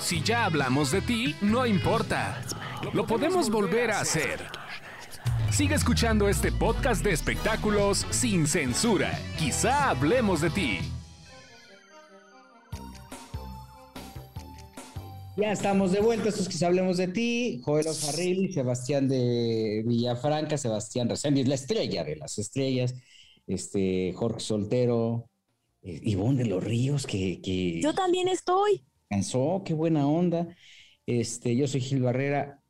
Si ya hablamos de ti, no importa. Lo podemos volver a hacer. Sigue escuchando este podcast de espectáculos sin censura. Quizá hablemos de ti. Ya estamos de vuelta, estos que hablemos de ti, Joel Ofarrilli, Sebastián de Villafranca, Sebastián Reséndiz, la estrella de las estrellas, este, Jorge Soltero, eh, Ivonne de los Ríos, que, que Yo también estoy. Cansó, qué buena onda. Este, yo soy Gil Barrera.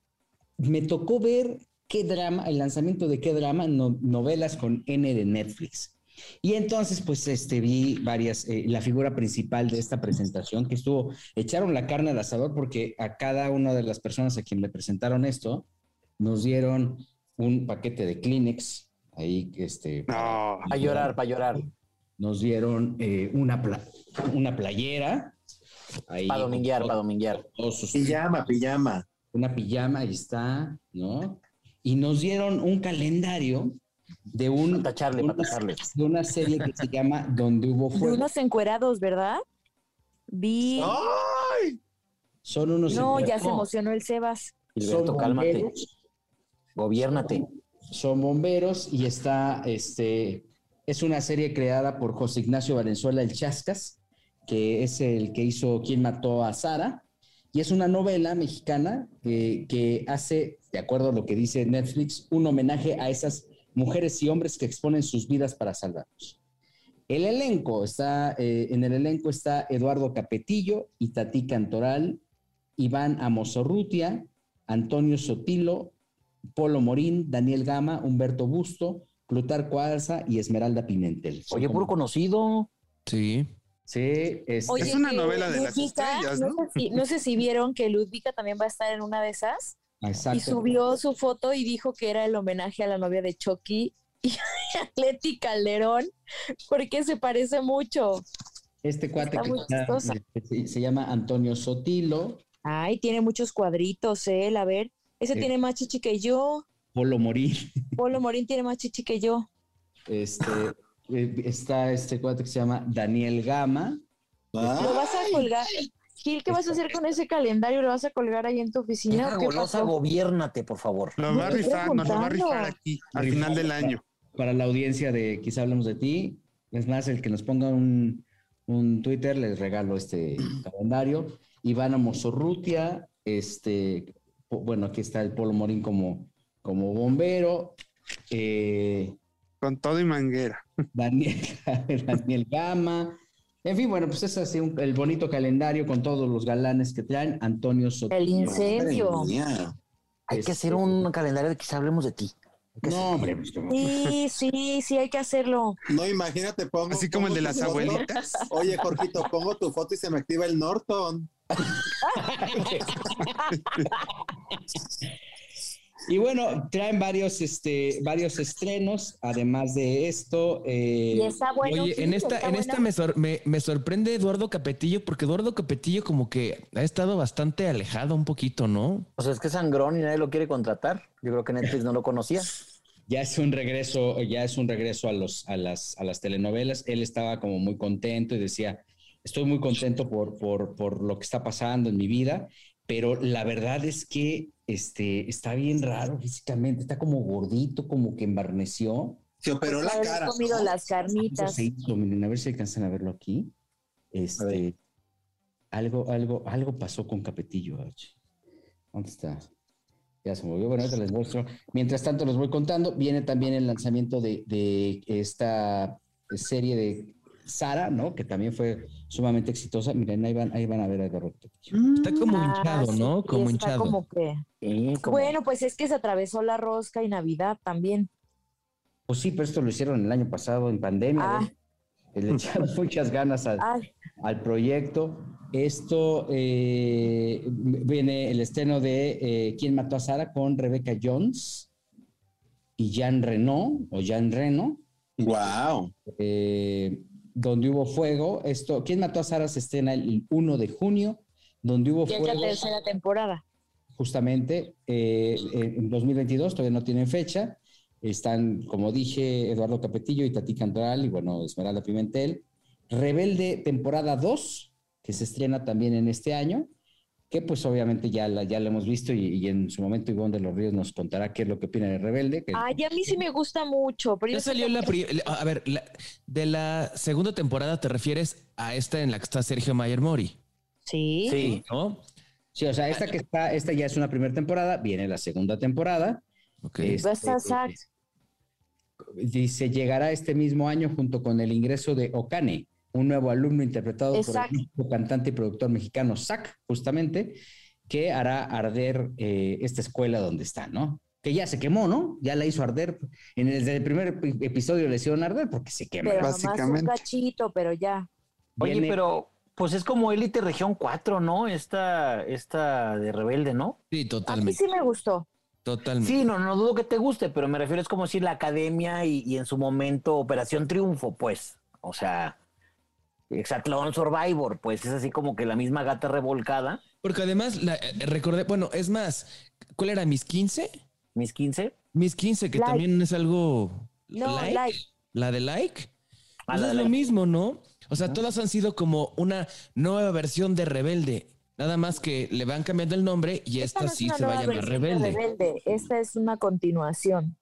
Me tocó ver qué drama, el lanzamiento de qué drama, no- novelas con N de Netflix. Y entonces, pues, este, vi varias, eh, la figura principal de esta presentación, que estuvo, echaron la carne al asador porque a cada una de las personas a quien le presentaron esto, nos dieron un paquete de Kleenex, ahí, este, No. Para llorar, para llorar. nos dieron eh, una, pla- una playera. Ahí Para dominguear, para dominguear. sus- Pijama, pijama. una pijama, ahí está, ¿no? Y nos dieron un calendario de un tacharle, una- tacharle. de una serie que se llama Donde hubo De fuego. unos encuerados, ¿verdad? Vi. ¡Ay! Son unos No, ya se emocionó el Sebas. Gilberto, son cálmate. bomberos, Gobiérnate. son bomberos y está, este, es una serie creada por José Ignacio Valenzuela El Chascas, que es el que hizo Quién mató a Sara, y es una novela mexicana que, que hace, de acuerdo a lo que dice Netflix, un homenaje a esas mujeres y hombres que exponen sus vidas para salvarnos. El elenco está, eh, en el elenco está Eduardo Capetillo, Itatí Cantoral, Iván Amosorrutia, Antonio Sotilo, Polo Morín, Daniel Gama, Humberto Busto, Plutarco Alza y Esmeralda Pimentel. Oye, puro conocido. Sí. Sí, es, Oye, Es una novela de las Ludvika, estrellas, no ¿no? sé, si, no sé si vieron que Ludvika también va a estar en una de esas. exacto. Y subió su foto y dijo que era el homenaje a la novia de Chucky y a Leti Calderón, porque se parece mucho. Este cuate está que muy está- que se, llama Antonio Sotilo, Ay, tiene muchos cuadritos, él. A ver, ese Sí. tiene más chichi que yo. Polo Morín, Polo Morín tiene más chichi que yo. este, eh, está este cuate que se llama Daniel Gama, ¿Lo Ah, vas a colgar? Gil, ¿qué vas a hacer con ese calendario? ¿Lo vas a colgar ahí en tu oficina? Deja o qué golosa, por favor. Lo va a rifar, nos lo va a rifar aquí, al final del año. para la audiencia de Quizá hablamos de ti. Es más, el que nos ponga un, un Twitter, les regalo este calendario. Ivana Mosorrutia, este, bueno, aquí está el Polo Morín como, como bombero. eh, Con todo y manguera. Daniel, Daniel Gama. En fin, bueno, pues es así un- el bonito calendario con todos los galanes que traen. Antonio Sotelo. El incendio. Hay que Este- hacer un calendario de quizá hablemos de ti. Que No, hombre, pues, Sí, sí, sí, hay que hacerlo. No, imagínate, pongo. Así como el de las foto. abuelitas. Oye, Jorgito, pongo tu foto y se me activa el Norton. Y bueno, traen varios, este, varios estrenos, además de esto. eh, Y está bueno. Oye, en esta, en esta me, sor- me, me sorprende Eduardo Capetillo, porque Eduardo Capetillo como que ha estado bastante alejado un poquito, ¿no? O sea, es que es sangrón y nadie lo quiere contratar. Yo creo que Netflix no lo conocía. ya es un regreso, ya es un regreso a los, a las, a las telenovelas. Él estaba como muy contento y decía, estoy muy contento por, por, por lo que está pasando en mi vida, pero la verdad es que este, está bien raro físicamente, está como gordito, como que embarneció. Se operó la Haber cara. comido ¿no? las carnitas. se hizo, miren, a ver si alcanzan a verlo aquí. Este, algo, algo, algo pasó con Capetillo. ¿Dónde está? Ya se movió. Bueno, ahorita les muestro. Mientras tanto, les voy contando. Viene también el lanzamiento de, de esta serie de Sara, ¿no? Que también fue sumamente exitosa. Miren, ahí van, ahí van a ver a Capetillo. Está como Ah, hinchado, sí, ¿no? Como está hinchado. como que- Sí, como- Bueno, pues es que se atravesó la rosca y Navidad también. Pues sí, pero esto lo hicieron el año pasado en pandemia. Ah. ¿ves? Le echaron muchas ganas al, al proyecto. Esto eh, viene el estreno de eh, ¿Quién mató a Sara? con Rebecca Jones y Jean Reno o Jean Reno, Wow. eh, donde hubo fuego. Esto, ¿Quién mató a Sara? se estrena el 1 de junio, donde hubo ya es la fuego tercera temporada. justamente eh, en 2022, todavía no tienen fecha. Están, como dije, Eduardo Capetillo y Tati Cantoral y bueno, Esmeralda Pimentel. Rebelde, temporada 2, que se estrena también en este año. Que pues obviamente ya la, ya la hemos visto y, y en su momento Ivonne de los Ríos nos contará qué es lo que opina de Rebelde. que- Ay, a mí sí me gusta mucho. Pero Ya yo salió la A ver, la- de la segunda temporada te refieres a esta en la que está Sergio Mayer Mori, Sí. Sí. ¿no? Sí, o sea, esta que está, esta ya es una primera temporada, viene la segunda temporada. Ok. Este, a Zack. Dice, llegará este mismo año junto con el ingreso de Okane, un nuevo alumno interpretado por el cantante y productor mexicano Zack, justamente, que hará arder eh, esta escuela donde está, ¿no? Que ya se quemó, ¿no? Ya la hizo arder. En el, desde el primer epi- episodio le hicieron arder porque se quema. Pero nomás un Básicamente. cachito, pero ya. Oye, Viene- pero pues es como Élite Región 4, ¿no? Esta, esta de Rebelde, ¿no? Sí, A mí totalmente. sí me gustó. Totalmente. Sí, no, no dudo que te guste, pero me refiero es como decir la academia y, y en su momento Operación Triunfo, pues. O sea, Exatlón Survivor, pues es así como que la misma gata revolcada, Porque además, la, eh, recordé, bueno, es más, ¿cuál era? ¿Mis 15? mis 15. Mis 15, que Like. también es algo... No, like. like. La de like. Ah, Pues la es de lo like. mismo, ¿no? O sea, todas han sido como una nueva versión de Rebelde. Nada más que le van cambiando el nombre y esta, no es sí se va a llamar Rebelde. Rebelde. Esta es una continuación.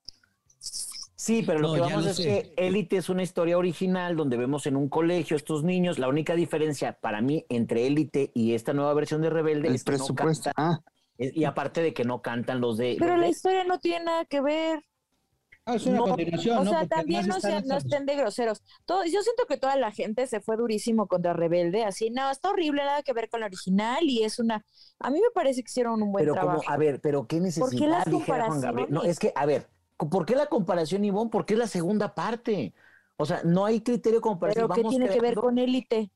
Sí, pero lo No, que vamos lo es sé. que Élite es una historia original donde vemos en un colegio estos niños. La única diferencia para mí entre Élite y esta nueva versión de Rebelde El es que no presupuesto. cantan, Ah, y aparte de que no cantan los de... Pero los la de- historia no tiene nada que ver. Ah, es una No, continuación, O ¿no? sea, Porque también no, sean, no estén de groseros. Todo, yo siento que toda la gente se fue durísimo contra Rebelde, así, no, está horrible, nada que ver con la original y es una... A mí me parece que hicieron un buen pero trabajo. como, a ver, pero qué necesidad, ¿Por qué las dijera Juan Gabriel. No, comparaciones? es que, a ver, ¿por qué la comparación, Ivonne? ¿Por qué es la segunda parte? O sea, no hay criterio como para Pero ¿qué vamos tiene que ver con élite?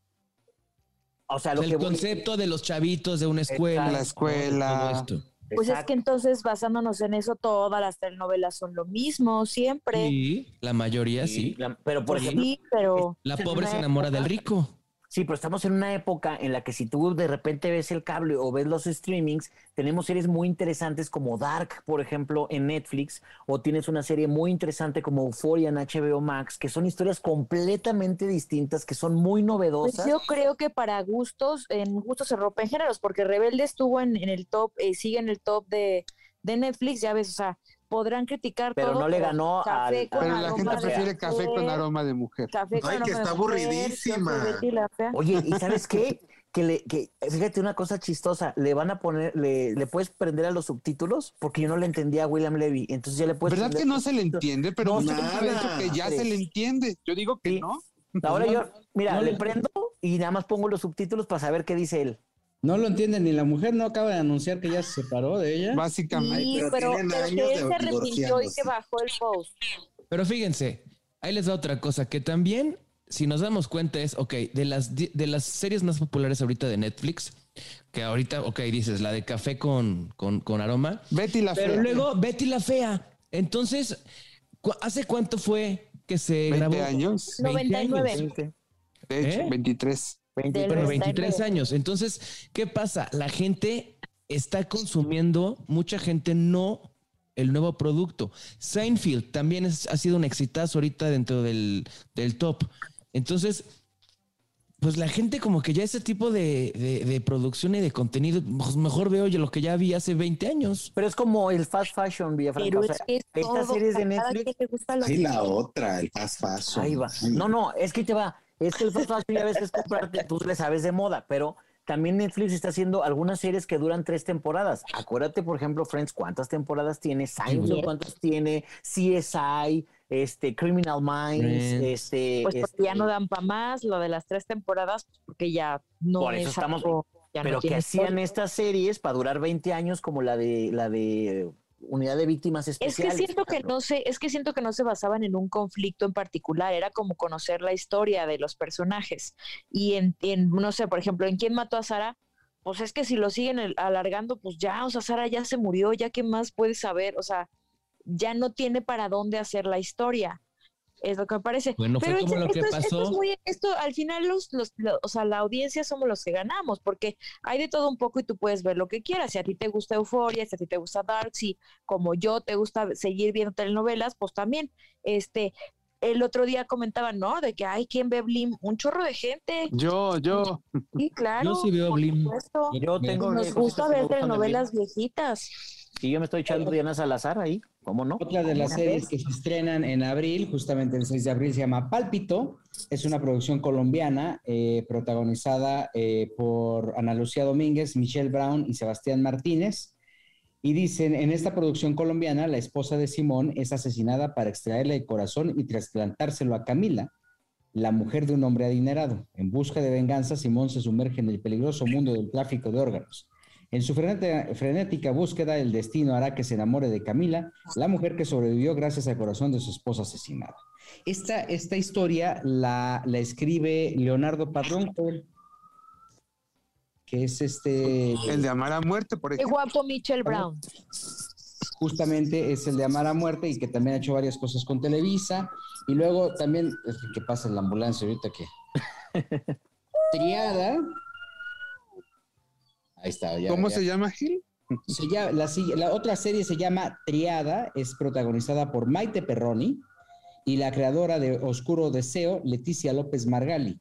O sea, lo el que voy- concepto de los chavitos de una escuela. La escuela. todo esto. Pues es Exacto. que entonces, basándonos en eso, todas las telenovelas son lo mismo, siempre. Sí, la mayoría Sí, sí. la- pero por Sí. ejemplo, Sí, pero... La pobre se enamora del rico. Sí, pero estamos en una época en la que si tú de repente ves el cable o ves los streamings, tenemos series muy interesantes como Dark, por ejemplo, en Netflix, o tienes una serie muy interesante como Euphoria en HBO Max, que son historias completamente distintas, que son muy Pues novedosas. yo creo que para gustos, en gustos se rompen géneros, porque Rebelde estuvo en, en el top, eh, sigue en el top de, de Netflix, ya ves, o sea, podrán criticar Pero todo, no le ganó Café al- con Pero la gente prefiere café con aroma de mujer. Café con Ay, que está mujer, aburridísima. Fea. Oye, ¿y sabes qué? Que le, que, fíjate una cosa chistosa, le van a poner, le, le puedes prender a los subtítulos, porque yo no le entendía a William Levy, entonces ya le puedes ¿Verdad prender que no se le entiende? Pero No, nada. gente ha dicho que ya se le entiende. Yo digo que Sí. no. Ahora No, yo, mira, no le le- prendo y nada más pongo los subtítulos para saber qué dice él. No lo entiende ni la mujer, no acaba de anunciar que ya se separó de ella. Básicamente. Sí, pero pero, pero que él se arrepintió y que bajó el post. Pero fíjense, ahí les da otra cosa que también, si nos damos cuenta, es, ok, de las, de las series más populares ahorita de Netflix, que ahorita, ok, dices, la de café con, con, con aroma, Betty la pero fea. luego Betty la Fea. Entonces, ¿cu- ¿hace cuánto fue que se 20 grabó? años. 99. años. De hecho, ¿Eh? 23. Del Bueno, 99. 23 años. Entonces, ¿qué pasa? La gente está consumiendo, mucha gente no el nuevo producto. Seinfeld también es- ha sido un exitazo ahorita dentro del, del top. Entonces, pues la gente como que ya ese tipo de, de- de producción y de contenido, pues mejor veo yo lo que ya vi hace 20 años. Pero es como el fast fashion, Villafranca. Pero o es sea, que es estas todo, series de Netflix, que- la otra, el fast fashion. ahí va. No, no, es que te va. Es que el fast fashion ya ves que es comprarte, tú le sabes de moda, pero también Netflix está haciendo algunas series que duran tres temporadas. Acuérdate, por ejemplo, Friends, ¿cuántas temporadas tiene? Seinfeld. ¿cuántas tiene? CSI, este, Criminal Minds, este... Pues porque ya este, no dan para más, lo de las tres temporadas, pues porque ya no Por eso es estamos- algo- ya no pero que hacían historia. estas series para durar 20 años como la de la de Unidad de Víctimas Es que Especiales. siento que no se, es que siento que no se basaban en un conflicto en particular, era como conocer la historia de los personajes. Y en, en, no sé, por ejemplo, en quién mató a Sara, pues es que si lo siguen el- alargando, pues ya, o sea, Sara ya se murió, ya qué más puedes saber, o sea, ya no tiene para dónde hacer la historia. Es lo que me parece. Bueno, fue como lo que esto es- esto es muy- esto al final los, los, lo- o sea, la audiencia somos los que ganamos, porque hay de todo un poco y tú puedes ver lo que quieras. Si a ti te gusta Euforia, si a ti te gusta Dark, si como yo te gusta seguir viendo telenovelas, pues también, este, el otro día comentaban, ¿no? De que, ay, ¿quién ve Blim? Un chorro de gente. Yo, yo. Sí, claro. Yo sí veo por Blim. supuesto. Y yo tengo Nos gusta ver telenovelas viejitas. Y yo me estoy echando Diana Salazar ahí, ¿cómo no? Otra de las series vez. que se estrenan en abril, justamente el 6 de abril, se llama Pálpito. Es una producción colombiana eh, protagonizada eh, por Ana Lucía Domínguez, Michelle Brown y Sebastián Martínez. Y dicen, en esta producción colombiana, la esposa de Simón es asesinada para extraerle el corazón y trasplantárselo a Camila, la mujer de un hombre adinerado. En busca de venganza, Simón se sumerge en el peligroso mundo del tráfico de órganos. En su frenética, búsqueda, el destino hará que se enamore de Camila, la mujer que sobrevivió gracias al corazón de su esposa asesinada. Esta, esta historia la, la escribe Leonardo Padrón, que es este, El de Amar a Muerte, por Qué ejemplo. guapo Michelle Brown. justamente es el de Amar a Muerte y que también ha hecho varias cosas con Televisa. Y luego también, es que pasa en la ambulancia ahorita que... Triada. Ahí está. ya- ¿Cómo ya. se llama, Gil? Se llama- la, si- la otra serie se llama Triada, es protagonizada por Maite Perroni y la creadora de Oscuro Deseo, Leticia López Margali.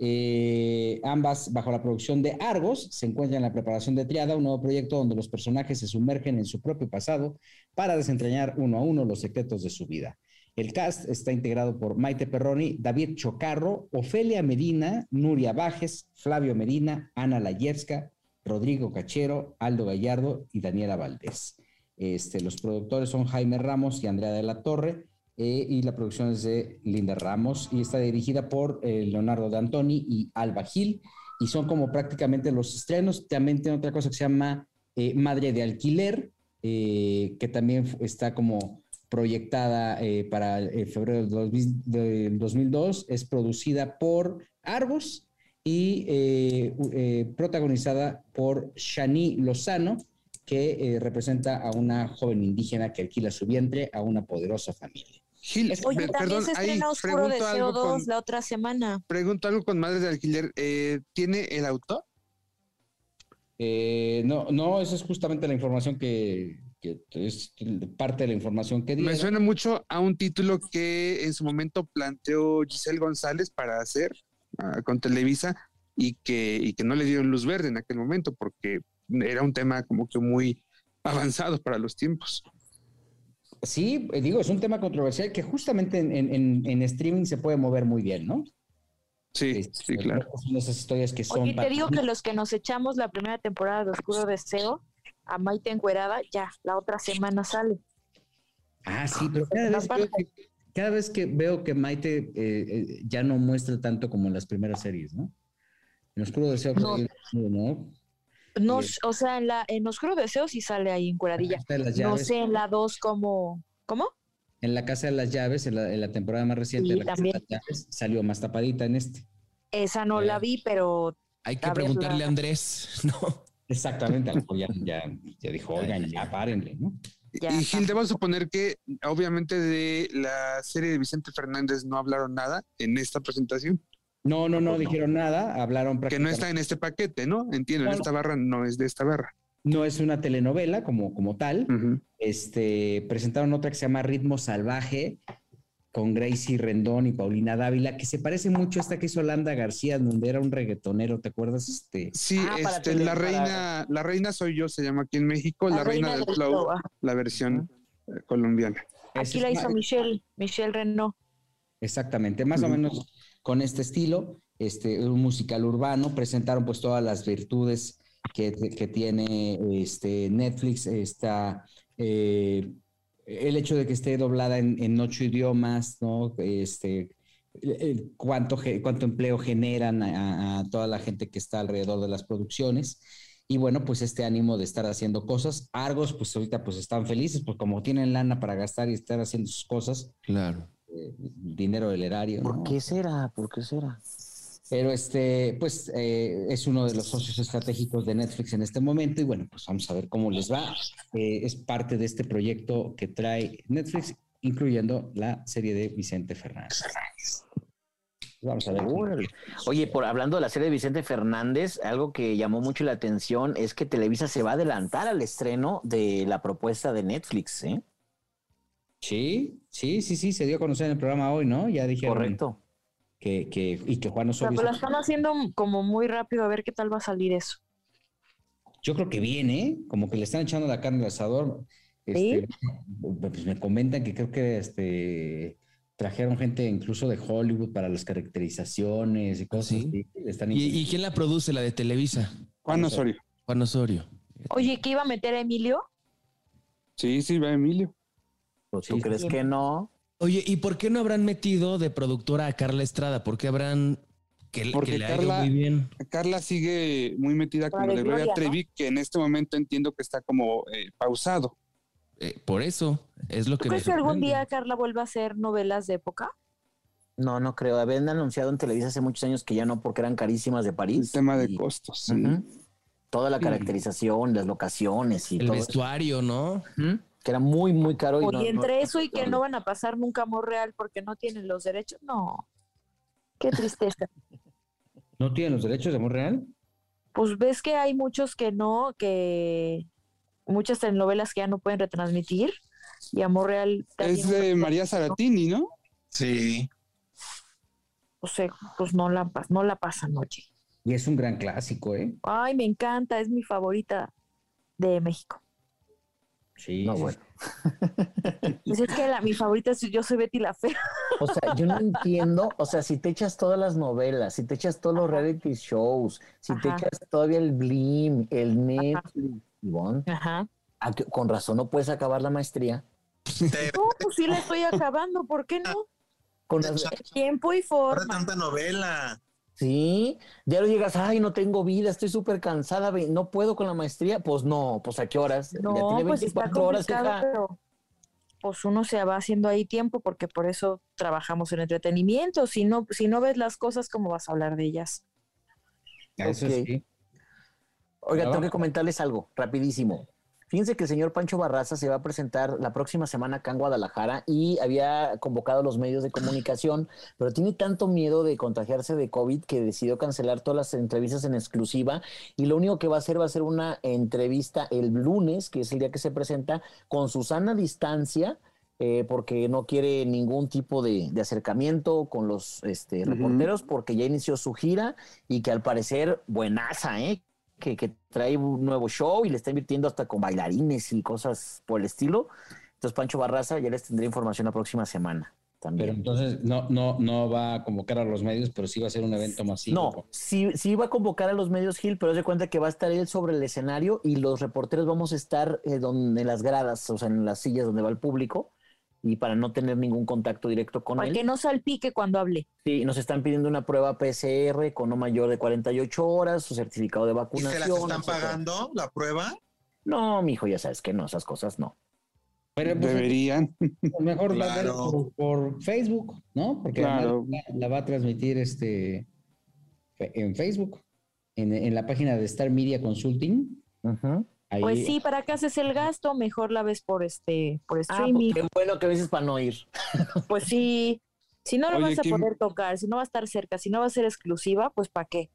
Eh, ambas bajo la producción de Argos se encuentran en la preparación de Triada, un nuevo proyecto donde los personajes se sumergen en su propio pasado para desentrañar uno a uno los secretos de su vida. El cast está integrado por Maite Perroni, David Chocarro, Ofelia Medina, Nuria Bajes, Flavio Medina, Ana Layerska, Rodrigo Cachero, Aldo Gallardo y Daniela Valdés. Este, los productores son Jaime Ramos y Andrea de la Torre, eh, y la producción es de Linda Ramos y está dirigida por eh, Leonardo D'Antoni y Alba Gil, y son como prácticamente los estrenos. También tiene otra cosa que se llama eh, Madre de Alquiler, eh, que también está como proyectada para febrero del 2000 del 2002, es producida por Argos y eh, eh, protagonizada por Shani Lozano, que eh, representa a una joven indígena que alquila su vientre a una poderosa familia. Gil, Oye, per- también perdón, se ahí estrena Oscuro pregunto Deseo algo, 2 con, la otra semana. pregunto algo con Madres de Alquiler. Eh, ¿Tiene el autor? Eh, no, no, esa es justamente la información que, que es parte de la información que Me dieron. suena mucho a un título que en su momento planteó Giselle González para hacer ah, con Televisa y que, y que no le dieron luz verde en aquel momento porque era un tema como que muy avanzado para los tiempos. Sí, eh, digo, es un tema controversial que justamente en, en- streaming se puede mover muy bien, ¿no? Sí, Este, sí, claro. Son esas historias que son... Oye, te digo que los que nos echamos la primera temporada de Oscuro Deseo, a Maite Encuerada, ya, la otra semana sale. Ah, sí, pero cada vez, que, cada vez que veo que Maite eh, eh, ya no muestra tanto como en las primeras series, ¿no? En Oscuro Deseo, No. ¿no? No, o sea, en la en Oscuro Deseo sí sale ahí encueradilla. Casa de las No sé en la 2 cómo. ¿Cómo? En la Casa de las Llaves, en la, en la temporada más reciente Sí, de la Casa también. de las Llaves, salió más tapadita en este. Esa no la vi, pero Hay que preguntarle la- a Andrés, ¿no? Exactamente, ya, ya dijo, oigan, ya párenle, ¿no? Ya. y Gil, debo suponer que obviamente de la serie de Vicente Fernández no hablaron nada en esta presentación, No, no, no dijeron nada, hablaron que no prácticamente. está en este paquete, ¿no? Entiendo, en esta barra no es de esta barra. No es una telenovela como, como tal. Este, presentaron otra que se llama Ritmo Salvaje con Gracie Rendón y Paulina Dávila, que se parece mucho a esta que hizo Landa García, donde era un reggaetonero, ¿te acuerdas? Este, Sí, Ah, este, la para- reina, la reina soy yo, se llama aquí en México, la, reina, del flow, la versión eh, colombiana. Aquí es- la hizo Michelle, Michelle Renault. Exactamente, más o menos con este estilo, este, un musical urbano, presentaron pues todas las virtudes que, que tiene este, Netflix, está eh, el hecho de que esté doblada en, en ocho idiomas, ¿no? Este, el- el cuánto, cuánto empleo generan a, a toda la gente que está alrededor de las producciones. Y bueno, pues este ánimo de estar haciendo cosas. Argos, pues ahorita pues están felices, pues como tienen lana para gastar y estar haciendo sus cosas, Claro. eh, dinero del erario. ¿Por ¿no? qué será? ¿Por qué será? Pero este, pues eh, es uno de los socios estratégicos de Netflix en este momento y bueno, pues vamos a ver cómo les va. Eh, es parte de este proyecto que trae Netflix, incluyendo la serie de Vicente Fernández. Vamos a ver. Oye, por hablando de la serie de Vicente Fernández, algo que llamó mucho la atención es que Televisa se va a adelantar al estreno de la propuesta de Netflix, ¿eh? Sí, sí, sí, sí, se dio a conocer en el programa hoy, ¿no? Ya dijeron Correcto. Que, que, y que Juan O sea, Osorio. pero lo están haciendo como muy rápido a ver qué tal va a salir eso. Yo creo que viene, ¿eh? como que le están echando la carne al asador. Este, pues me comentan que creo que este trajeron gente incluso de Hollywood para las caracterizaciones y cosas ¿Sí? así. Le están ¿Y, y quién la produce? La de Televisa. Juan Osorio. Juan Osorio. Oye, ¿qué iba a meter a Emilio? Sí, sí, va Emilio. Pues, ¿Tú Sí, crees sí. que no? Oye, ¿y por qué no habrán metido de productora a Carla Estrada? ¿Por qué habrán que, que Porque le ha ido Carla- muy bien? Carla sigue muy metida con La lo de Gloria. Trevi, que en este momento entiendo que está como eh, pausado. Eh, por eso es lo ¿Tú que me crees que algún día Carla vuelva a hacer novelas de época? No, no creo. Habían anunciado en Televisa hace muchos años que ya no, porque eran carísimas de El París. tema de Y- costos. sí. Toda la Sí. caracterización, las locaciones y El todo. vestuario, ¿no? Ujú. Que era muy, muy caro. Y Oye, no- no- entre eso y que no van a pasar nunca amor real porque no tienen los derechos, no. Qué tristeza. ¿No tienen los derechos de amor real? Pues ves que hay muchos que no, que muchas telenovelas que ya no pueden retransmitir y Amor Real Es de María Saratini, ¿no? Sí. pues, eh, pues no la no la pasan, oye. Y es un gran clásico, ¿eh? Ay, me encanta, es mi favorita de México. Sí. No, bueno. Pues es que la, mi favorita es Yo soy Betty la Fea. O sea, yo no entiendo, o sea, si te echas todas las novelas, si te echas todos los reality shows, si te echas todavía el Blim, el Netflix, Ivonne, Ajá. ¿a qué- con razón no puedes acabar la maestría. No, pues sí la estoy acabando, ¿por qué no? Con echa- Tiempo y Ahora forma. tanta novela. Sí, ya lo llegas, ay, no tengo vida, estoy súper cansada, no puedo con la maestría. Pues no, pues a qué horas. Ya No, tiene pues está 24 horas, complicado, hija. pero pues uno se va haciendo ahí tiempo porque por eso trabajamos en entretenimiento. Si no, si no ves las cosas, ¿cómo vas a hablar de ellas? Eso Ok. sí. Oiga, tengo que comentarles algo, rapidísimo. Fíjense que el señor Pancho Barraza se va a presentar la próxima semana acá en Guadalajara y había convocado a los medios de comunicación, pero tiene tanto miedo de contagiarse de COVID que decidió cancelar todas las entrevistas en exclusiva y lo único que va a hacer va a ser una entrevista el lunes, que es el día que se presenta, con Susana a distancia, eh, porque no quiere ningún tipo de, de acercamiento con los este, reporteros, porque ya inició su gira y que al parecer buenaza, ¿eh? Que, que trae un nuevo show y le está invirtiendo hasta con bailarines y cosas por el estilo. Entonces, Pancho Barraza, ya les tendré información la próxima semana Pero también. entonces no, no, no va a convocar a los medios, pero sí va a ser un evento masivo. No, sí, sí va a convocar a los medios Gil, pero haz de cuenta que va a estar él sobre el escenario y los reporteros vamos a estar eh, donde, en las gradas, o sea, en las sillas donde va el público, y para no tener ningún contacto directo con Para él. que no salpique cuando hable. Sí, nos están pidiendo una prueba PCR con no mayor de 48 horas, su certificado de ¿Y vacunación. se las están etcétera. pagando la prueba? No, mijo, ya sabes que no, esas cosas no. Pero pues, Deberían. mejor va a ver Claro. por, por Facebook, ¿no? Porque Claro. la, la va a transmitir este en Facebook, en, en la página de Star Media Consulting. Ujú. Ahí, Pues sí, ¿para qué haces el gasto? Mejor la ves por este, por Ah, streaming. pues qué bueno que a veces para no ir. Pues sí, si no lo Oye, vas a Kim- poder tocar, si no va a estar cerca, si no va a ser exclusiva, pues ¿para qué?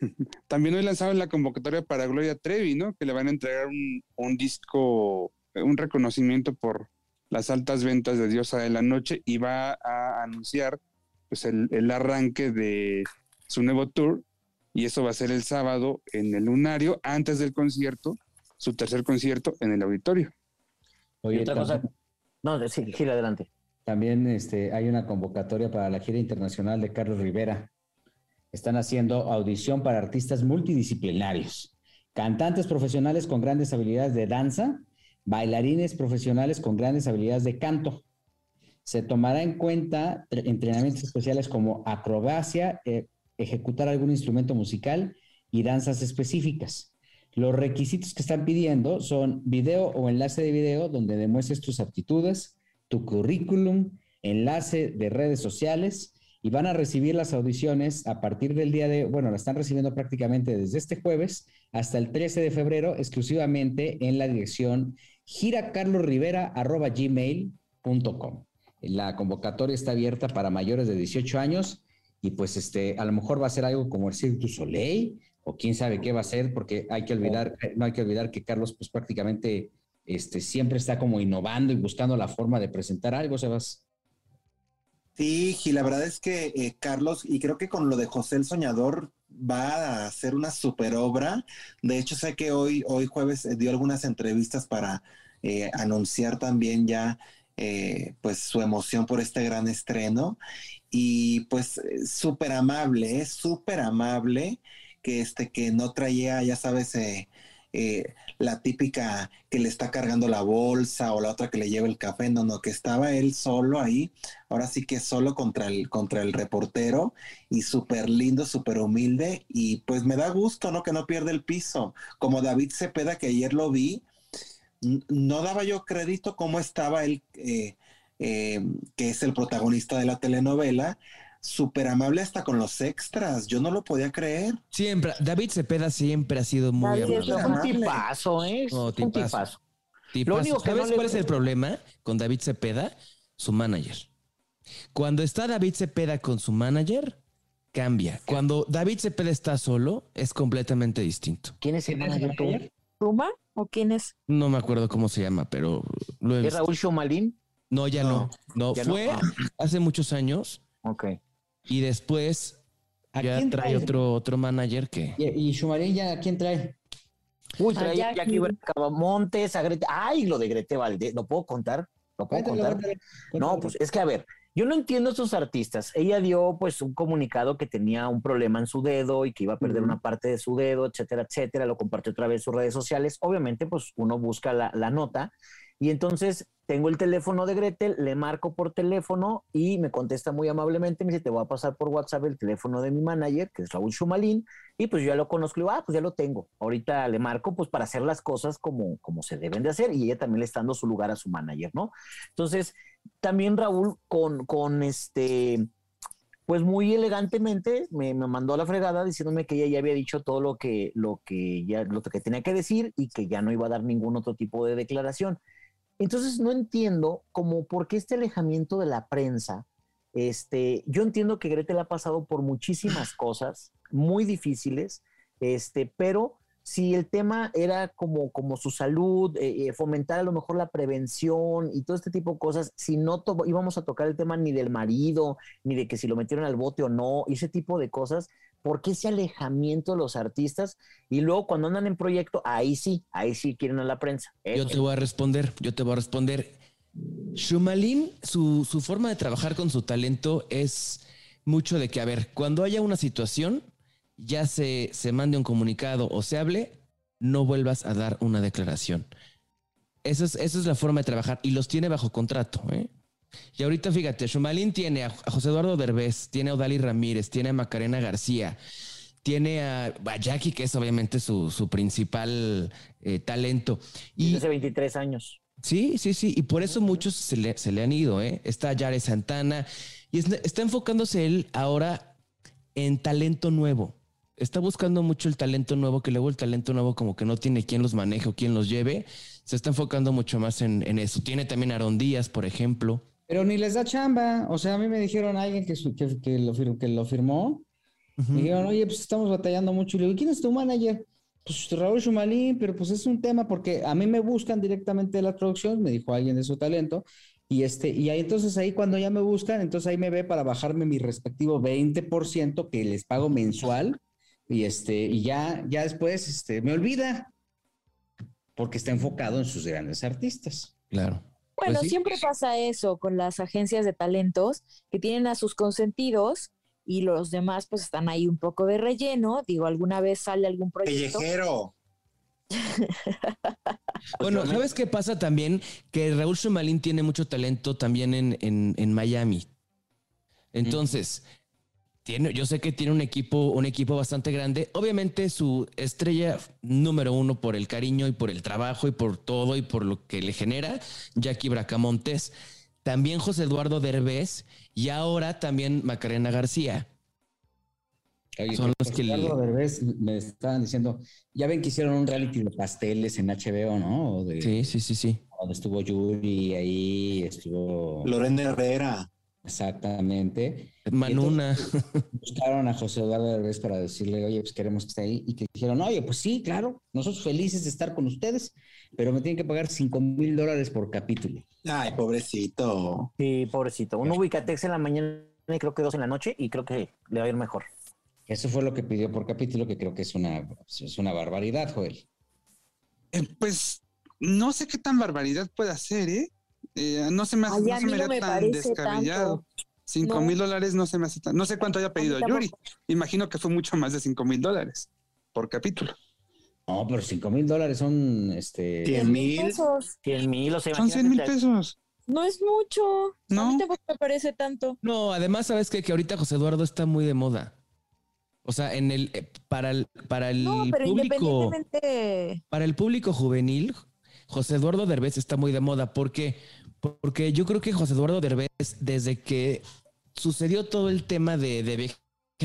También hoy lanzaron la convocatoria para Gloria Trevi, ¿no? Que le van a entregar un, un disco, un reconocimiento por las altas ventas de Diosa de la Noche y va a anunciar pues el, el arranque de su nuevo tour y eso va a ser el sábado en el Lunario antes del concierto, su tercer concierto en el auditorio. Oye, y otra cosa. también- No, sí, gira adelante. También este, hay una convocatoria para la gira internacional de Carlos Rivera. Están haciendo audición para artistas multidisciplinarios, cantantes profesionales con grandes habilidades de danza, bailarines profesionales con grandes habilidades de canto. Se tomará en cuenta tre- entrenamientos especiales como acrobacia, eh, ejecutar algún instrumento musical y danzas específicas. Los requisitos que están pidiendo son video o enlace de video donde demuestres tus aptitudes, tu currículum, enlace de redes sociales y van a recibir las audiciones a partir del día de, bueno, la están recibiendo prácticamente desde este jueves hasta el 13 de febrero exclusivamente en la dirección giracarlosrivera.gmail.com. La convocatoria está abierta para mayores de 18 años y pues este, a lo mejor va a ser algo como el Cirque du Soleil o quién sabe qué va a ser porque hay que olvidar, no hay que olvidar que Carlos pues prácticamente este, siempre está como innovando y buscando la forma de presentar algo, Sebas. Sí, y la verdad es que eh, Carlos, y creo que con lo de José el Soñador va a hacer una super obra. De hecho, sé que hoy, hoy jueves eh, dio algunas entrevistas para eh, anunciar también ya eh, pues su emoción por este gran estreno. Y pues eh, súper amable, súper amable que este que no traía, ya sabes, eh, eh, la típica que le está cargando la bolsa o la otra que le lleva el café, no, no, que estaba él solo ahí, ahora sí que solo contra el, contra el reportero y súper lindo, súper humilde y pues me da gusto, ¿no? Que no pierde el piso, como David Cepeda que ayer lo vi, no daba yo crédito cómo estaba él, eh, eh, que es el protagonista de la telenovela, súper amable hasta con los extras, yo no lo podía creer. Siempre, David Cepeda siempre ha sido muy David amable. Es un tipazo, ¿eh? Un tipazo. Lo único que ¿Sabes no le- cuál es el problema con David Cepeda? Su manager. Cuando está David Cepeda con su manager, cambia. Cuando David Cepeda está solo, es completamente distinto. ¿Quién es el ¿Quién es manager? ¿Ruma? ¿O quién es? No me acuerdo cómo se llama, pero lo he ¿Es visto. Raúl Schumalín? No, ya no. No, ya no. fue Ah. hace muchos años Ok. Y después ¿A ya quién trae otro, otro manager que... Y, y Xumarín ya, ¿a quién trae? Uy, A traía Jackie. Jackie Montes, a Grete. Ay, lo de Grete Valdés. ¿Lo puedo contar? ¿Lo puedo contar? No, pues es que a ver, yo no entiendo a estos artistas. Ella dio pues un comunicado que tenía un problema en su dedo y que iba a perder una parte de su dedo, etcétera, etcétera. Lo compartió otra vez en sus redes sociales. Obviamente, pues uno busca la, la nota y entonces tengo el teléfono de Gretel, le marco por teléfono y me contesta muy amablemente. Me dice, te voy a pasar por WhatsApp el teléfono de mi manager, que es Raúl Schumalín, y pues yo ya lo conozco. Y digo, ah, pues ya lo tengo. Ahorita le marco pues para hacer las cosas como, como se deben de hacer y ella también le está dando su lugar a su manager, ¿no? Entonces, también Raúl con, con este, pues muy elegantemente me, me mandó a la fregada diciéndome que ella ya había dicho todo lo que, lo que ya, lo que tenía que decir y que ya no iba a dar ningún otro tipo de declaración. Entonces no entiendo como por qué este alejamiento de la prensa. Este, yo entiendo que Gretel ha pasado por muchísimas cosas muy difíciles, este, pero si el tema era como, como su salud, eh, eh, fomentar a lo mejor la prevención y todo este tipo de cosas, si no íbamos a tocar el tema ni del marido, ni de que si lo metieron al bote o no, ese tipo de cosas, ¿por qué ese alejamiento de los artistas? Y luego cuando andan en proyecto, ahí sí, ahí sí quieren a la prensa. Yo Eso te voy a responder, yo te voy a responder. Shumalin, su, su forma de trabajar con su talento es mucho de que, a ver, cuando haya una situación, ya se, se mande un comunicado o se hable, no vuelvas a dar una declaración. Esa es, esa es la forma de trabajar y los tiene bajo contrato. ¿eh? Y ahorita fíjate, Shumalin tiene a, José Eduardo Derbez, tiene a Odali Ramírez, tiene a Macarena García, tiene a, a Jackie, que es obviamente su, su principal eh, talento. Y hace 23 años. Sí, sí, sí. Y por eso muchos se le, se le han ido, ¿eh? Está Yare Santana y es- está enfocándose él ahora en talento nuevo. Está buscando mucho el talento nuevo, que luego el talento nuevo como que no tiene quien los maneje o quien los lleve. Se está enfocando mucho más en, en eso. Tiene también a Aaron Díaz, por ejemplo. Pero ni les da chamba. O sea, a mí me dijeron alguien que, que, que lo, fir- que lo firmó. Me dijeron, oye, pues estamos batallando mucho. Y le digo, ¿quién es tu manager? Pues Raúl Shumalín, pero pues es un tema porque a mí me buscan directamente de la producción, me dijo alguien de su talento. Y este, y ahí entonces ahí cuando ya me buscan, entonces ahí me ve para bajarme mi respectivo 20% que les pago mensual. Y este, y ya, ya después este, me olvida. Porque está enfocado en sus grandes artistas. Claro. Bueno, Pues sí. siempre pasa eso con las agencias de talentos que tienen a sus consentidos y los demás pues están ahí un poco de relleno. Digo, alguna vez sale algún proyecto. Callejero. Bueno, ¿sabes qué pasa también? Que Raúl Shumalín tiene mucho talento también en, en- en Miami. Entonces, tiene, yo sé que tiene un equipo, un equipo bastante grande. Obviamente, su estrella número uno por el cariño y por el trabajo y por todo y por lo que le genera, Jackie Bracamontes. También José Eduardo Derbez y ahora también Macarena García. Oye, Son los que le- Eduardo Derbez me estaban diciendo, ya ven que hicieron un reality de pasteles en HBO, ¿no? De, Sí, sí, sí, sí. Donde estuvo Yuri ahí, estuvo Lorena Herrera. Exactamente. Manuna. buscaron a José Eduardo Derbez para decirle, oye, pues queremos que esté ahí. Y que dijeron, oye, pues sí, claro, nosotros felices de estar con ustedes, pero me tienen que pagar 5 mil dólares por capítulo. Ay, pobrecito. Sí, pobrecito. Un Ubicatex en la mañana y creo que dos en la noche y creo que le va a ir mejor. Eso fue lo que pidió por capítulo, que creo que es una, es una barbaridad, Joel. Eh, pues no sé qué tan barbaridad puede hacer, ¿eh? Eh, no se me hace, Ay, no a se me no me tan parece descabellado. tanto. Cinco No. mil dólares no se me hace tan. No sé cuánto haya pedido. Yuri. Imagino que fue mucho más de cinco mil dólares por capítulo. No, pero 5 mil dólares son, este... Cien mil. pesos. 100 mil, o sea, Son cien mil imagínate, pesos. No es mucho. A No. mí tampoco me parece tanto. No, además, ¿sabes qué? Que ahorita José Eduardo está muy de moda. O sea, en el, eh, para el, para el No, pero público, independientemente. para el público juvenil, José Eduardo Derbez está muy de moda. ¿Por qué? Porque yo creo que José Eduardo Derbez, desde que sucedió todo el tema de, de viaje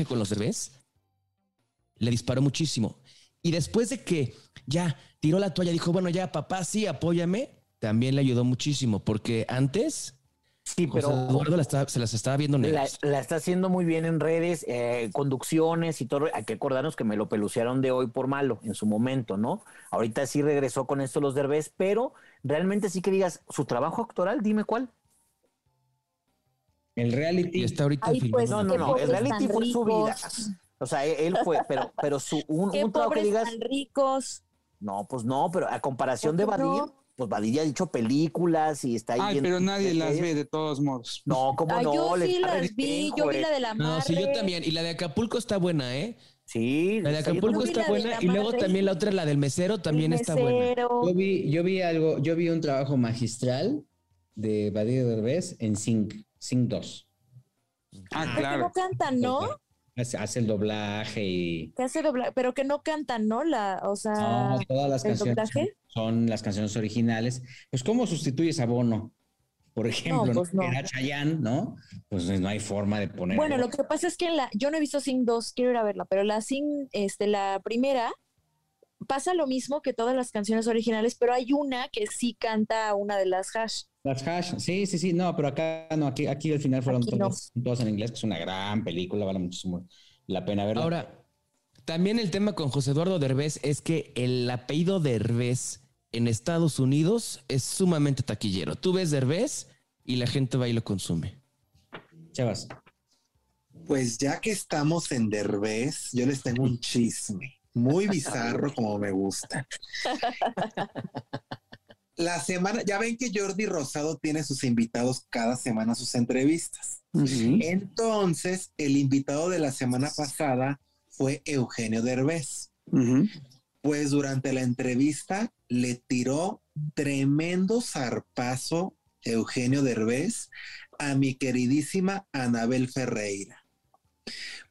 con los Derbez, le disparó muchísimo. Y después de que ya tiró la toalla, dijo, bueno, ya papá, sí, apóyame, también le ayudó muchísimo, porque antes Sí, José pero Eduardo la estaba- se las estaba viendo la, negras. la está haciendo muy bien en redes, eh, conducciones y todo. Hay que acordarnos que me lo pelucearon de hoy por malo en su momento, ¿no? Ahorita sí regresó con esto los derbés, pero realmente sí que digas, su trabajo actoral, dime cuál. El reality. Y está ahorita Ay, pues. No, no, no, el reality fue su vida. O sea, él él fue, pero, pero su, un, Qué un trabajo que digas, tan ricos. no, pues no, pero a comparación de ¿Por qué no? Badir, pues Badir ya ha dicho películas y está ahí. Ay, pero nadie las ve de todos modos. No, ¿cómo Ay, no? yo Le sí las vi. Yo vi la de la No, sí, yo también. Y la de Acapulco está buena, ¿eh? Sí, La de Acapulco está la buena. Y luego también la otra, la del mesero, también está buena. Yo vi, yo vi algo, yo vi un trabajo magistral de Badir Derbez en Sing, Sing 2. Ah, Pero que claro. no cantan, ¿no? Hace, hace el doblaje y Que hace dobla- pero que no cantan, ¿no? La, o sea, no, todas las ¿el canciones son, doblaje? son las canciones originales. Pues, ¿cómo sustituyes a Bono? Por ejemplo, pues ¿no? no. era Chayanne, ¿no? Pues no hay forma de poner. bueno, lo que pasa es que en la, yo no he visto Sing 2, quiero ir a verla, pero la Sing, este, la primera, pasa lo mismo que todas las canciones originales, pero hay una que sí canta una de las hash. Las hash, sí, sí, sí, no, pero acá no, aquí, aquí al final fueron no. todas, todas en inglés, que es una gran película, vale muchísimo la pena verla. Ahora, también el tema con José Eduardo Derbez es que el apellido Derbez en Estados Unidos es sumamente taquillero. Tú ves Derbez y la gente va y lo consume. Chavas, Pues ya que estamos en Derbez, yo les tengo un chisme muy bizarro como me gusta. La semana, ya ven que Jordi Rosado tiene sus invitados cada semana a sus entrevistas. Entonces, el invitado de la semana pasada fue Eugenio Derbez. Ujú. Pues durante la entrevista le tiró tremendo zarpazo Eugenio Derbez a mi queridísima Anabel Ferreira.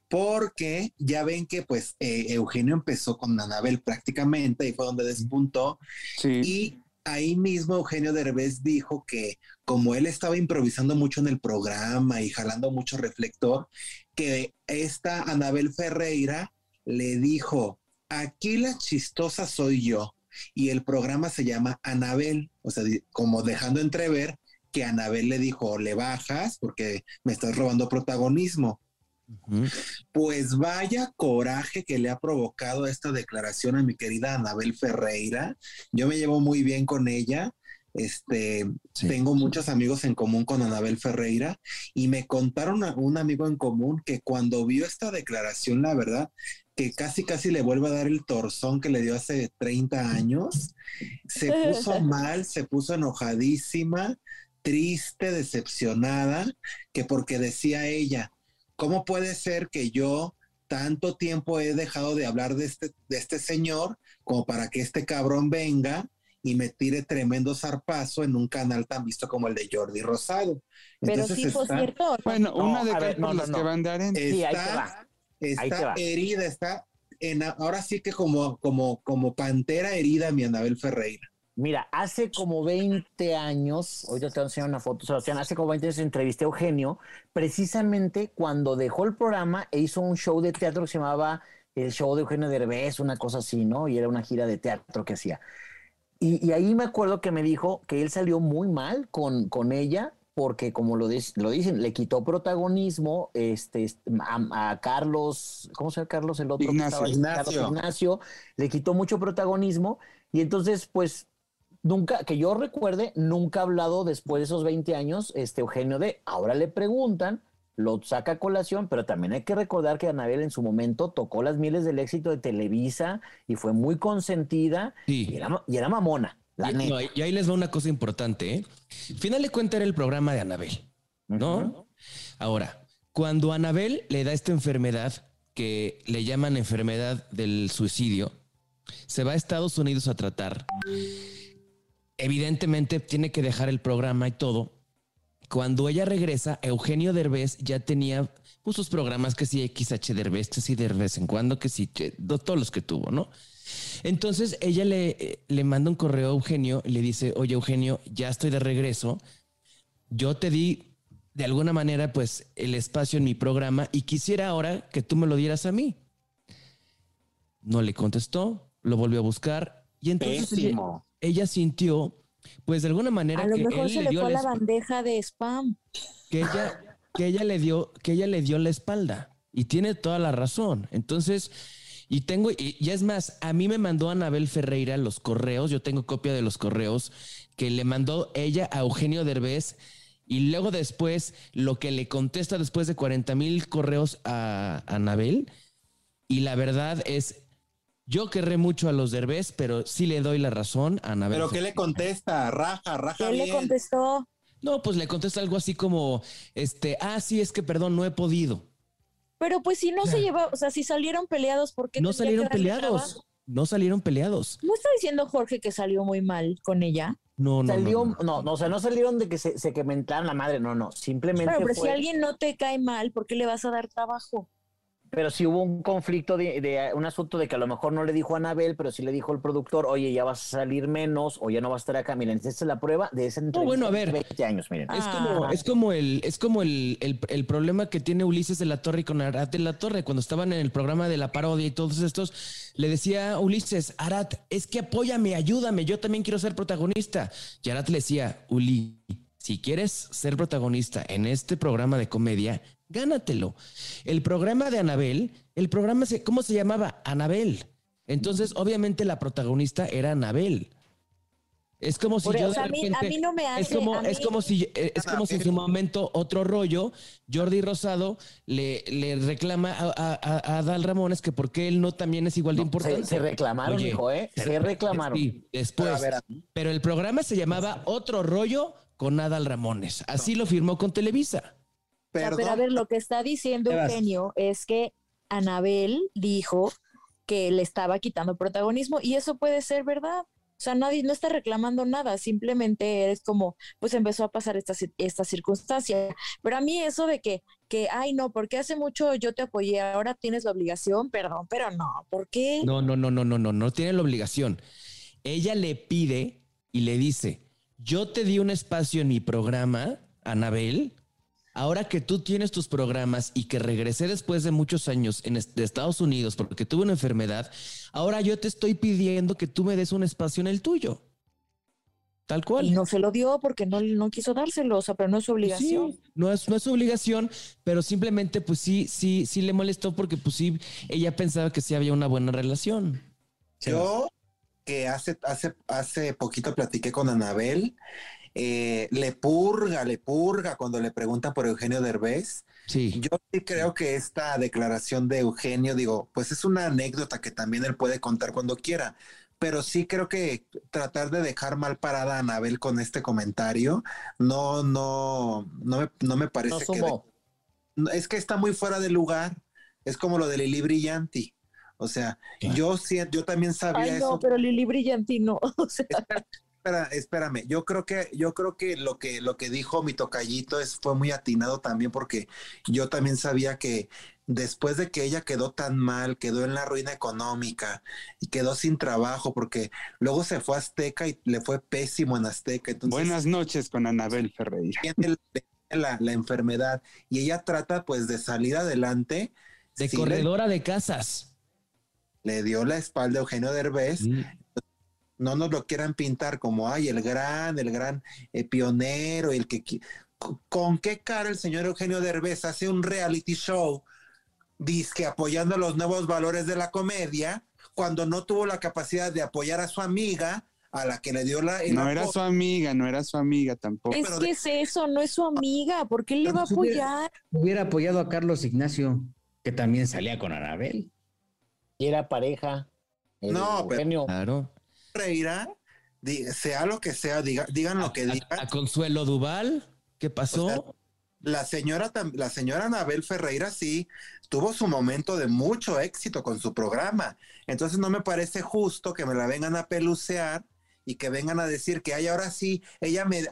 Porque ya ven que pues eh, Eugenio empezó con Anabel prácticamente y fue donde despuntó Sí. y ahí mismo Eugenio Derbez dijo que como él estaba improvisando mucho en el programa y jalando mucho reflector, que esta Anabel Ferreira le dijo, aquí la chistosa soy yo. Y el programa se llama Anabel, o sea, como dejando entrever que Anabel le dijo, le bajas porque me estás robando protagonismo. Pues vaya coraje que le ha provocado esta declaración a mi querida Anabel Ferreira. Yo me llevo muy bien con ella. Este, Sí. tengo muchos amigos en común con Anabel Ferreira y me contaron a un amigo en común que cuando vio esta declaración, la verdad, que casi casi le vuelve a dar el torzón que le dio hace 30 años, se puso mal, se puso enojadísima, triste, decepcionada, que porque decía ella, ¿cómo puede ser que yo tanto tiempo he dejado de hablar de este, de este señor como para que este cabrón venga y me tire tremendo zarpazo en un canal tan visto como el de Jordi Rosado? Pero Entonces sí está- cierto. ¿no? Bueno, No, una de a cada ver, por no, no, las no. que van de arena. Sí, ahí te está, va. Está herida, está en, ahora sí que como, como, como pantera herida mi Anabel Ferreira. Mira, hace como 20 años, ahorita te voy a enseñar una foto, Sebastián, hace como 20 años entrevisté a Eugenio, precisamente cuando dejó el programa e hizo un show de teatro que se llamaba el show de Eugenio Derbez, una cosa así, ¿no? Y era una gira de teatro que hacía. Y, y ahí me acuerdo que me dijo que él salió muy mal con, con ella porque como lo, lo dicen, le quitó protagonismo este, a, Carlos, ¿cómo se llama Carlos el otro? Ignacio. Ignacio. Ignacio, le quitó mucho protagonismo y entonces pues nunca, que yo recuerde, nunca ha hablado después de esos 20 años, este Eugenio de, ahora le preguntan, lo saca a colación, pero también hay que recordar que Anabel en su momento tocó las miles del éxito de Televisa y fue muy consentida y, era, y, era, mamona. La y, y, ahí les va una cosa importante. ¿eh? Final de cuenta era el programa de Anabel, ¿no? Ahora, cuando Anabel le da esta enfermedad que le llaman enfermedad del suicidio, se va a Estados Unidos a tratar. Evidentemente tiene que dejar el programa y todo, cuando ella regresa, Eugenio Derbez ya tenía pues, sus programas que sí XH Derbez, que sí de vez en cuando, que sí, todos los que tuvo, ¿no? Entonces ella le, le manda un correo a Eugenio y le dice, oye Eugenio, ya estoy de regreso, yo te di de alguna manera pues el espacio en mi programa y quisiera ahora que tú me lo dieras a mí. No le contestó, lo volvió a buscar y entonces ella, ella, sintió pues de alguna manera. A lo mejor se le, fue la, bandeja de spam. Que ella, que ella le dio, que ella le dio la espalda. Y tiene toda la razón. Entonces, y tengo, y, es más, a mí me mandó Anabel Ferreira los correos, yo tengo copia de los correos que le mandó ella a Eugenio Derbez. Y luego después, lo que le contesta después de 40 mil correos a Anabel. Y la verdad es, yo querré mucho a los Derbez, pero sí le doy la razón a Anabel. ¿Pero qué le contesta? Raja, raja. ¿Qué le contestó? No, pues le contesta algo así como, este, ah, sí, es que perdón, no he podido. Pero pues si no se lleva, o sea, si salieron peleados, ¿por qué? No salieron peleados. No salieron peleados. ¿No está diciendo Jorge que salió muy mal con ella? No, no. Salió, no, no, o sea, no salieron de que se, se quementaran la madre, no, no. Simplemente. pero si alguien no te cae mal, ¿por qué le vas a dar trabajo? Pero si hubo un conflicto de, un asunto de que a lo mejor no le dijo a Anabel, pero sí le dijo el productor, oye, ya vas a salir menos o ya no vas a estar acá. Miren, esta es la prueba de esa entrevista. bueno, a ver. 20 años, miren. Es como, es como, el, es como el, el, problema que tiene Ulises de la Torre con Arat de la Torre. Cuando estaban en el programa de la parodia y todos estos, le decía a Ulises, Arat, es que apóyame, ayúdame, yo también quiero ser protagonista. Y Arat le decía, Uli, si quieres ser protagonista en este programa de comedia, gánatelo. El programa de Anabel, el programa, ¿cómo se llamaba? Anabel. Entonces, obviamente la protagonista era Anabel. Es como si yo a, mí, no me hace, es como es como si eh, es como si en su momento otro rollo Jordi Rosado le, le reclama a, Adal Ramones que porque él no también es igual de importante. Se, reclamaron, hijo, ¿eh? Se, reclamaron. Sí, después. Pero el programa se llamaba Otro rollo con Adal Ramones. Así lo firmó con Televisa pero a ver, lo que está diciendo Eugenio es que Anabel dijo que le estaba quitando protagonismo y eso puede ser verdad. O sea, nadie no está reclamando nada, simplemente es como, pues empezó a pasar esta, esta circunstancia. Pero a mí eso de que, que, ay, no, porque hace mucho yo te apoyé, ahora tienes la obligación, perdón, pero no, ¿por qué? No, no, no, no, no, no, no tiene la obligación. Ella le pide y le dice, yo te di un espacio en mi programa, Anabel, Ahora que tú tienes tus programas y que regresé después de muchos años en de Estados Unidos porque tuve una enfermedad, ahora yo te estoy pidiendo que tú me des un espacio en el tuyo. Tal cual. Y no se lo dio porque no, no quiso dárselo, o sea, pero no es su obligación. Sí, no es, no es su obligación, pero simplemente pues sí, sí, sí le molestó porque pues sí, ella pensaba que sí había una buena relación. Yo que hace, hace, hace poquito platiqué con Anabel eh, le purga, le purga cuando le pregunta por Eugenio Derbez. Sí. Yo sí creo que esta declaración de Eugenio, digo, pues es una anécdota que también él puede contar cuando quiera, pero sí creo que tratar de dejar mal parada a Anabel con este comentario, no, no, no me, no me parece que... es que está muy fuera de lugar. Es como lo de Lili Brillanti. O sea, yo sí, yo también sabía Ay, no, eso. pero Lili Brillanti no. O sea espera, espérame, yo creo que, yo creo que lo que, lo que dijo mi tocallito es, fue muy atinado también porque yo también sabía que después de que ella quedó tan mal, quedó en la ruina económica y quedó sin trabajo porque luego se fue a Azteca y le fue pésimo en Azteca. Buenas noches con Anabel Ferreira. Tiene la, la, enfermedad y ella trata pues de salir adelante. De corredora de casas. Le dio la espalda a Eugenio Derbez. Mm no nos lo quieran pintar como, ay, el gran, el gran eh, pionero, el que... ¿con qué cara el señor Eugenio Derbez hace un reality show disque apoyando los nuevos valores de la comedia cuando no tuvo la capacidad de apoyar a su amiga a la que le dio la... el No era su amiga, no era su amiga tampoco. Es pero que de- es eso, no es su amiga. ¿Por qué le Pero va a hubiera- apoyar? Hubiera apoyado a Carlos Ignacio, que también salía con Anabel. Y era pareja. el No, pero- Eugenio. Claro. Ferreira, sea lo que sea, diga- digan lo que digan. A, a Consuelo Duval, ¿qué pasó? O sea, La señora, la señora Anabel Ferreira sí tuvo su momento de mucho éxito con su programa. Entonces no me parece justo que me la vengan a pelucear y que vengan a decir que ay, ahora sí, ella me,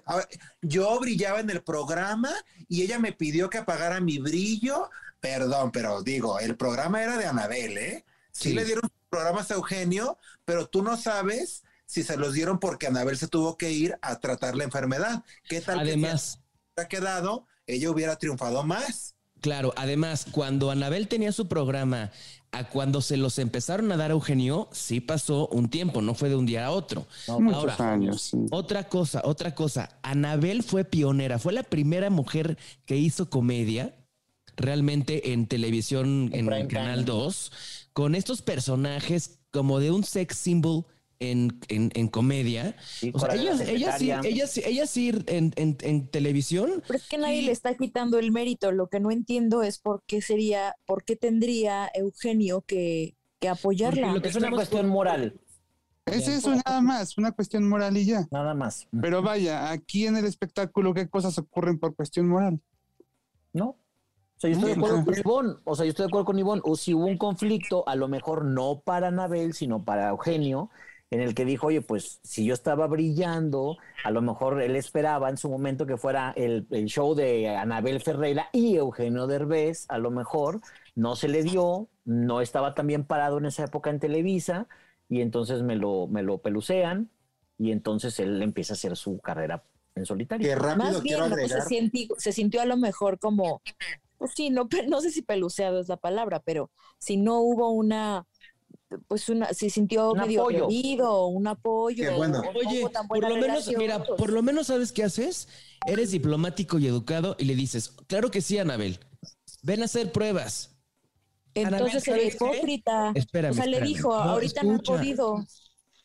yo brillaba en el programa y ella me pidió que apagara mi brillo. Perdón, pero digo, el programa era de Anabel, ¿eh? Sí, Sí. le dieron programas a Eugenio, pero tú no sabes si se los dieron porque Anabel se tuvo que ir a tratar la enfermedad. ¿Qué tal que Además, hubiera quedado, ella hubiera triunfado más. claro, además, cuando Anabel tenía su programa, a cuando se los empezaron a dar a Eugenio, sí pasó un tiempo, no fue de un día a otro. Muchos Ahora, años, sí. Otra cosa, otra cosa. Anabel fue pionera, fue la primera mujer que hizo comedia realmente en televisión En Canal time. 2, con estos personajes como de un sex symbol en, en- en comedia. Sí, O sea, ella, la ella sí, secretaria. ella sí, ella sí en, en- en televisión. Pero es que nadie le está quitando el mérito. Lo que no entiendo es por qué sería, por qué tendría Eugenio que, que apoyarla. Porque lo que Es una cuestión moral, Es eso nada más, una cuestión moral y ya. nada más. Pero vaya, aquí en el espectáculo, ¿qué cosas ocurren por cuestión moral? ¿No? O sea, yo estoy de acuerdo con Ivonne. O sea, yo estoy de acuerdo con Ivonne. O si hubo un conflicto, a lo mejor no para Anabel, sino para Eugenio, en el que dijo, oye, pues si yo estaba brillando, a lo mejor él esperaba en su momento que fuera el, el show de Anabel Ferreira y Eugenio Derbez, a lo mejor no se le dio, no estaba tan bien parado en esa época en Televisa, y entonces me lo, me lo pelucean, y entonces él empieza a hacer su carrera en solitario. Que rápido Más bien, quiero ¿no? se, agregar. sintió, se sintió a lo mejor como, sí, no, no sé si peluceado es la palabra, pero si no hubo una, pues una, se sintió Un medio apoyo. un apoyo. Qué bueno. Oye, tan por lo menos, mira, pues. por lo menos sabes qué haces. Eres diplomático y educado y le dices, claro que sí, Anabel. Ven a hacer pruebas. Entonces Anabel, sería ¿sabes qué? hipócrita. Espérame, o sea, le dijo, No, ahorita no he podido.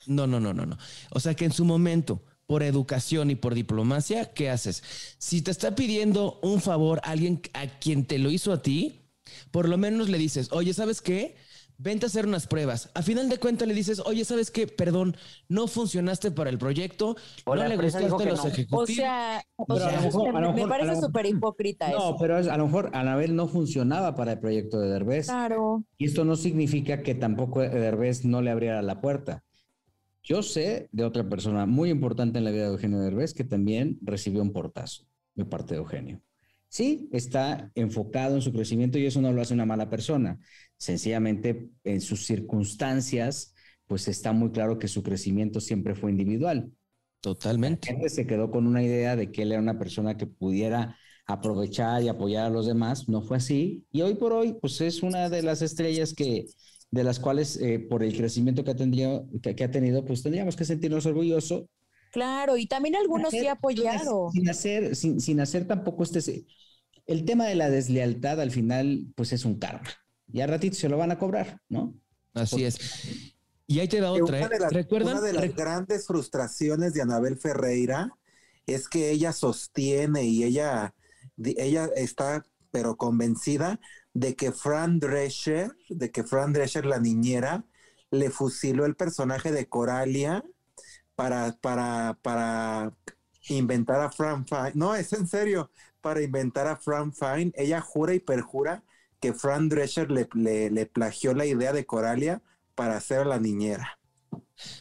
No, no, no, no, no. O sea que en su momento, por educación y por diplomacia, ¿qué haces? Si te está pidiendo un favor alguien a quien te lo hizo a ti, por lo menos le dices, oye, ¿sabes qué? Vente a hacer unas pruebas. A final de cuentas le dices, oye, ¿sabes qué? Perdón, no funcionaste para el proyecto, O no le gustaste a los no. O sea, o Pero a lo mejor- me- a lo me mejor- a parece súper hipócrita No, eso. pero es- a lo mejor Anabel no funcionaba para el proyecto de Derbez. Claro. Y esto no significa que tampoco Derbez no le abriera la puerta. Yo sé de otra persona muy importante en la vida de Eugenio Derbez que también recibió un portazo de parte de Eugenio. Sí, está enfocado en su crecimiento y eso no lo hace una mala persona. Sencillamente, en sus circunstancias, pues está muy claro que su crecimiento siempre fue individual. Totalmente. La gente se quedó con una idea de que él era una persona que pudiera aprovechar y apoyar a los demás. No fue así. Y hoy por hoy, pues es una de las estrellas que, de las cuales, eh, por el crecimiento que ha, tenido, que, que ha tenido, pues tendríamos que sentirnos orgullosos. Claro, y también algunos sí Hacer- apoyaron. Sin hacer, sin, sin hacer tampoco este... El tema de la deslealtad al final, pues es un karma. Y a ratito se lo van a cobrar, ¿no? Así es. Y ahí te da otra. una ¿eh? de las, ¿Recuerdan? una de las Re- grandes frustraciones de Anabel Ferreira es que ella sostiene y ella, ella está pero convencida de que Fran Drescher, de que Fran Drescher, la niñera, le fusiló el personaje de Coralia para, para, para inventar a Fran Fine. No, es en serio, para inventar a Fran Fine. Ella jura y perjura que Fran Drescher le, le, le plagió la idea de Coralia para hacer a la niñera.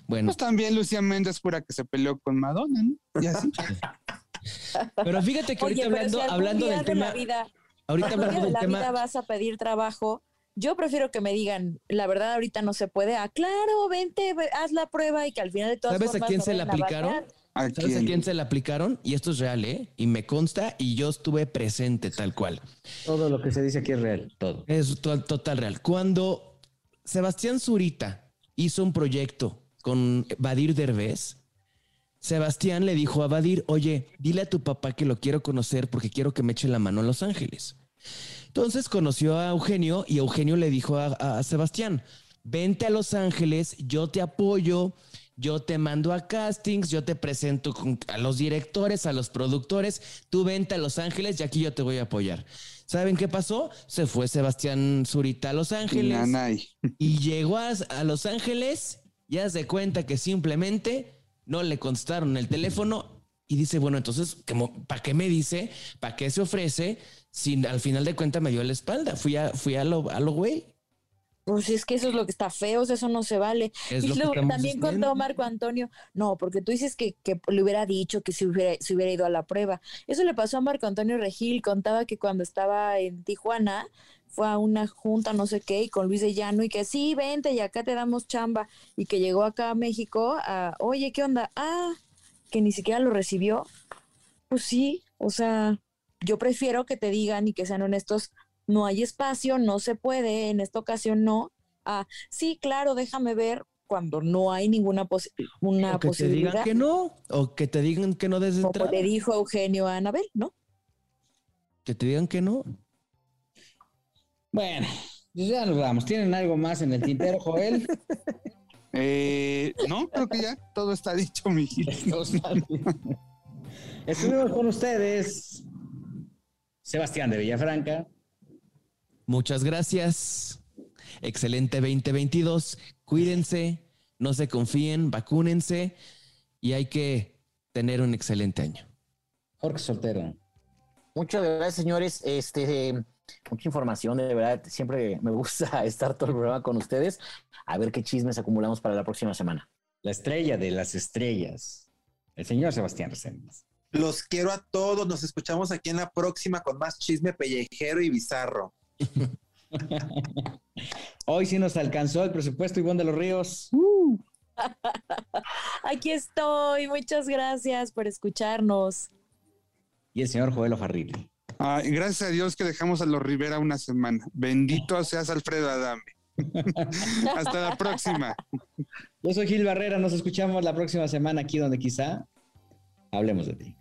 Bueno, Pues también Lucía Méndez jura que se peleó con Madonna, ¿no? Y así. pero fíjate que Oye, ahorita pero si hablando, hablando del de la tema, vida, ahorita del la tema, vida vas a pedir trabajo, yo prefiero que me digan, la verdad ahorita no se puede, ah, claro, vente, ve- haz la prueba y que al final de todas ¿Sabes a quién no se la aplicaron? batear. ¿A ¿Sabes a quién? quién se la aplicaron? Y esto es real, ¿eh? Y me consta y yo estuve presente tal cual. Todo lo que se dice aquí es real, todo. Es to- total real. Cuando Sebastián Zurita hizo un proyecto con Badir Derbez, Sebastián le dijo a Badir, oye, dile a tu papá que lo quiero conocer porque quiero que me eche la mano a Los Ángeles. Entonces conoció a Eugenio y Eugenio le dijo a, a Sebastián, vente a Los Ángeles, yo te apoyo, yo te mando a castings, yo te presento con- a los directores, a los productores, tú vente a Los Ángeles y aquí yo te voy a apoyar. ¿Saben qué pasó? Se fue Sebastián Zurita a Los Ángeles Nanay. y llegó a, a Los Ángeles, ya se cuenta que simplemente no le contestaron el teléfono y dice, bueno, entonces, ¿para qué me dice? ¿Para qué se ofrece? Si al final de cuentas me dio la espalda, fui a, fui a lo, a lo güey. Pues es que eso es lo que está feo, o sea, eso no se vale. Es y luego también contó Marco Antonio, no, porque tú dices que, que le hubiera dicho que se hubiera, se hubiera ido a la prueba. Eso le pasó a Marco Antonio Regil, contaba que cuando estaba en Tijuana fue a una junta, no sé qué, y con Luis de Llano, y que sí, vente y acá te damos chamba, y que llegó acá a México a, oye, ¿qué onda? Ah, que ni siquiera lo recibió. Pues sí, o sea, yo prefiero que te digan y que sean honestos, no hay espacio, no se puede, en esta ocasión no. Ah, sí, claro, déjame ver cuando no hay ninguna posi- una O que te posibilidad. digan que no, o que te digan que no desde como entrada. le dijo Eugenio a Anabel, ¿no? Que te digan que no. Bueno, pues ya nos vamos. ¿Tienen algo más en el tintero, Joel? Eh, no, creo que ya todo está dicho, mijito. Estuvimos con ustedes, Sebastián de Villafranca. Muchas gracias. Excelente 2022. Cuídense, no se confíen, vacúnense y hay que tener un excelente año. Jorge Soltero. Muchas gracias, señores. Este, mucha información, de verdad. Siempre me gusta estar todo el programa con ustedes. A ver qué chismes acumulamos para la próxima semana. La estrella de las estrellas. El señor Sebastián Reséndiz. Los quiero a todos. Nos escuchamos aquí en la próxima con más chisme pellejero y bizarro. Hoy sí nos alcanzó el presupuesto Ivonne de los Ríos. Aquí estoy, muchas gracias por escucharnos. Y el señor Joel Ojarriti. Ay, gracias a Dios que dejamos a los Rivera una semana. Bendito seas Alfredo Adame. Hasta la próxima. Yo soy Gil Barrera. Nos escuchamos la próxima semana aquí donde quizá hablemos de ti.